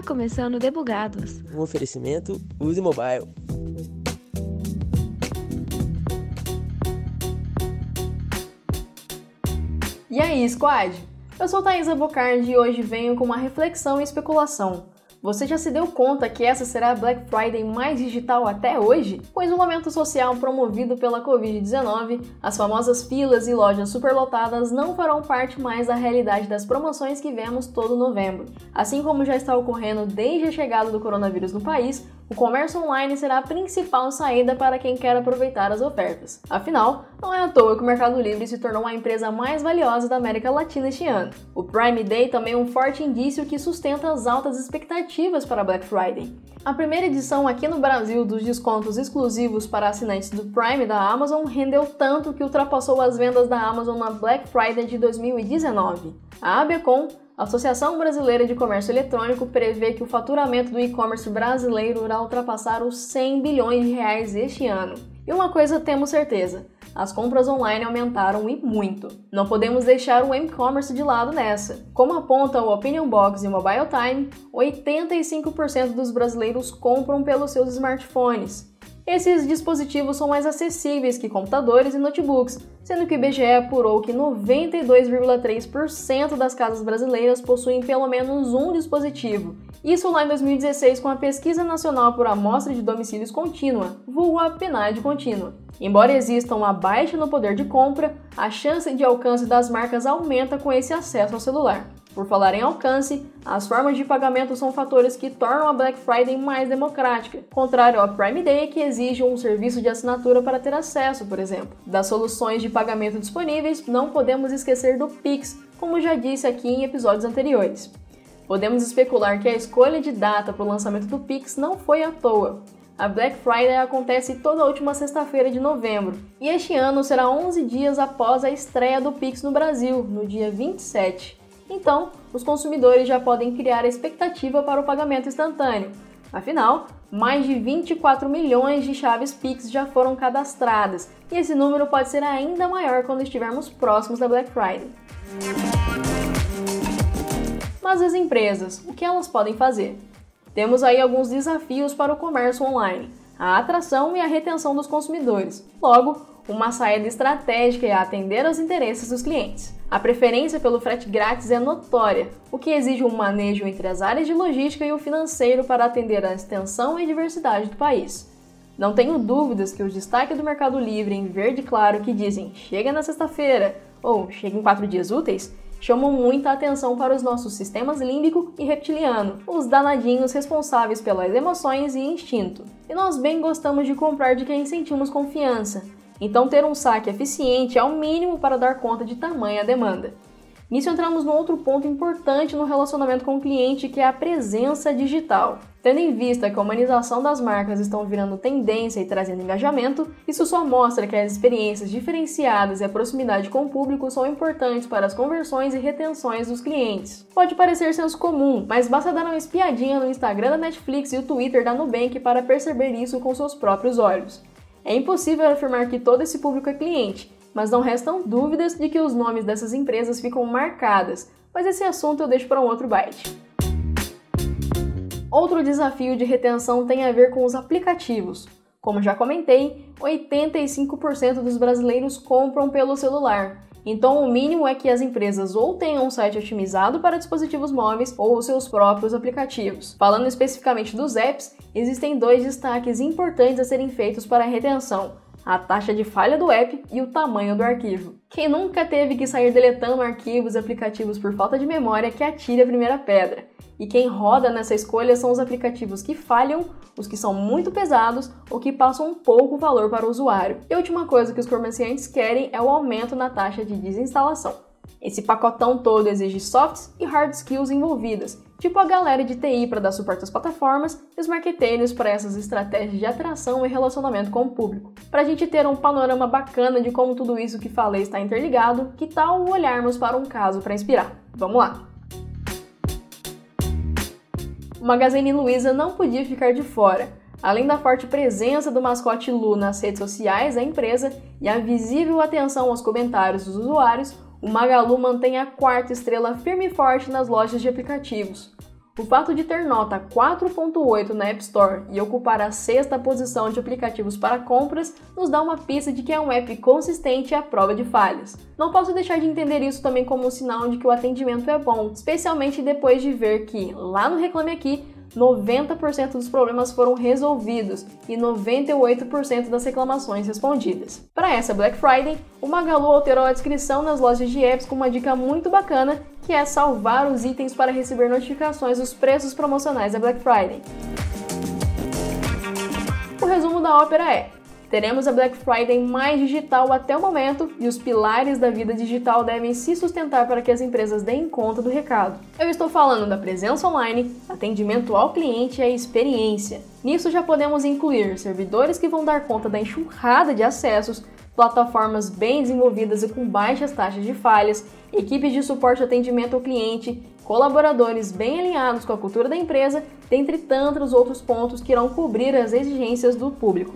Está começando Debugados. Um oferecimento Use Mobile. E aí, squad? Eu sou Thaisa Bocardi e hoje venho com uma reflexão e especulação. Você já se deu conta que essa será a Black Friday mais digital até hoje? Com o isolamento social promovido pela Covid-19, as famosas filas e lojas superlotadas não farão parte mais da realidade das promoções que vemos todo novembro. Assim como já está ocorrendo desde a chegada do coronavírus no país, o comércio online será a principal saída para quem quer aproveitar as ofertas. Afinal, não é à toa que o Mercado Livre se tornou a empresa mais valiosa da América Latina este ano. O Prime Day também é um forte indício que sustenta as altas expectativas para Black Friday. A primeira edição aqui no Brasil dos descontos exclusivos para assinantes do Prime da Amazon rendeu tanto que ultrapassou as vendas da Amazon na Black Friday de 2019. A Abecom a Associação Brasileira de Comércio Eletrônico prevê que o faturamento do e-commerce brasileiro irá ultrapassar os 100 bilhões de reais este ano. E uma coisa temos certeza: as compras online aumentaram e muito. Não podemos deixar o e-commerce de lado nessa. Como aponta o Opinion Box e o Mobile Time, 85% dos brasileiros compram pelos seus smartphones. Esses dispositivos são mais acessíveis que computadores e notebooks, sendo que o IBGE apurou que 92,3% das casas brasileiras possuem pelo menos um dispositivo. Isso lá em 2016 com a Pesquisa Nacional por Amostra de Domicílios Contínua, vulgo a PNAD contínua. Embora exista uma baixa no poder de compra, a chance de alcance das marcas aumenta com esse acesso ao celular. Por falar em alcance, as formas de pagamento são fatores que tornam a Black Friday mais democrática, contrário ao Prime Day, que exige um serviço de assinatura para ter acesso, por exemplo. Das soluções de pagamento disponíveis, não podemos esquecer do Pix, como já disse aqui em episódios anteriores. Podemos especular que a escolha de data para o lançamento do Pix não foi à toa. A Black Friday acontece toda última sexta-feira de novembro, e este ano será 11 dias após a estreia do Pix no Brasil, no dia 27. Então, os consumidores já podem criar a expectativa para o pagamento instantâneo. Afinal, mais de 24 milhões de chaves Pix já foram cadastradas, e esse número pode ser ainda maior quando estivermos próximos da Black Friday. Mas as empresas, o que elas podem fazer? Temos aí alguns desafios para o comércio online: a atração e a retenção dos consumidores. Logo, uma saída estratégica é atender aos interesses dos clientes. A preferência pelo frete grátis é notória, o que exige um manejo entre as áreas de logística e o financeiro para atender à extensão e diversidade do país. Não tenho dúvidas que os destaques do Mercado Livre em verde claro que dizem chega na sexta-feira ou chega em quatro dias úteis chamam muita atenção para os nossos sistemas límbico e reptiliano, os danadinhos responsáveis pelas emoções e instinto. E nós bem gostamos de comprar de quem sentimos confiança, então, ter um saque eficiente é o mínimo para dar conta de tamanha demanda. Nisso entramos num outro ponto importante no relacionamento com o cliente, que é a presença digital. Tendo em vista que a humanização das marcas estão virando tendência e trazendo engajamento, isso só mostra que as experiências diferenciadas e a proximidade com o público são importantes para as conversões e retenções dos clientes. Pode parecer senso comum, mas basta dar uma espiadinha no Instagram da Netflix e o Twitter da Nubank para perceber isso com seus próprios olhos. É impossível afirmar que todo esse público é cliente, mas não restam dúvidas de que os nomes dessas empresas ficam marcadas, mas esse assunto eu deixo para um outro byte. Outro desafio de retenção tem a ver com os aplicativos. Como já comentei, 85% dos brasileiros compram pelo celular, então, o mínimo é que as empresas ou tenham um site otimizado para dispositivos móveis ou seus próprios aplicativos. Falando especificamente dos apps, existem dois destaques importantes a serem feitos para a retenção: a taxa de falha do app e o tamanho do arquivo. Quem nunca teve que sair deletando arquivos e aplicativos por falta de memória que atire a primeira pedra. E quem roda nessa escolha são os aplicativos que falham, os que são muito pesados ou que passam um pouco valor para o usuário. E a última coisa que os comerciantes querem é o aumento na taxa de desinstalação. Esse pacotão todo exige softs e hard skills envolvidas, tipo a galera de TI para dar suporte às plataformas e os marqueteiros para essas estratégias de atração e relacionamento com o público. Para a gente ter um panorama bacana de como tudo isso que falei está interligado, que tal olharmos para um caso para inspirar? Vamos lá! O Magazine Luiza não podia ficar de fora. Além da forte presença do mascote Lu nas redes sociais da empresa e a visível atenção aos comentários dos usuários, o Magalu mantém a quarta estrela firme e forte nas lojas de aplicativos. O fato de ter nota 4.8 na App Store e ocupar a sexta posição de aplicativos para compras nos dá uma pista de que é um app consistente à prova de falhas. Não posso deixar de entender isso também como um sinal de que o atendimento é bom, especialmente depois de ver que, lá no Reclame Aqui, 90% dos problemas foram resolvidos e 98% das reclamações respondidas. Para essa Black Friday, o Magalu alterou a descrição nas lojas de apps com uma dica muito bacana, que é salvar os itens para receber notificações dos preços promocionais da Black Friday. O resumo da ópera é: Teremos a Black Friday mais digital até o momento e os pilares da vida digital devem se sustentar para que as empresas deem conta do recado. Eu estou falando da presença online, atendimento ao cliente e a experiência. Nisso já podemos incluir servidores que vão dar conta da enxurrada de acessos, plataformas bem desenvolvidas e com baixas taxas de falhas, equipes de suporte e atendimento ao cliente, colaboradores bem alinhados com a cultura da empresa, dentre tantos outros pontos que irão cobrir as exigências do público.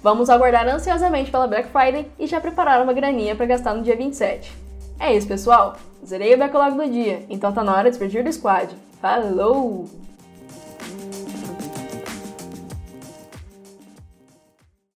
Vamos aguardar ansiosamente pela Black Friday e já preparar uma graninha para gastar no dia 27. É isso, pessoal. Zerei o backlog do dia, então tá na hora de despedir do squad. Falou!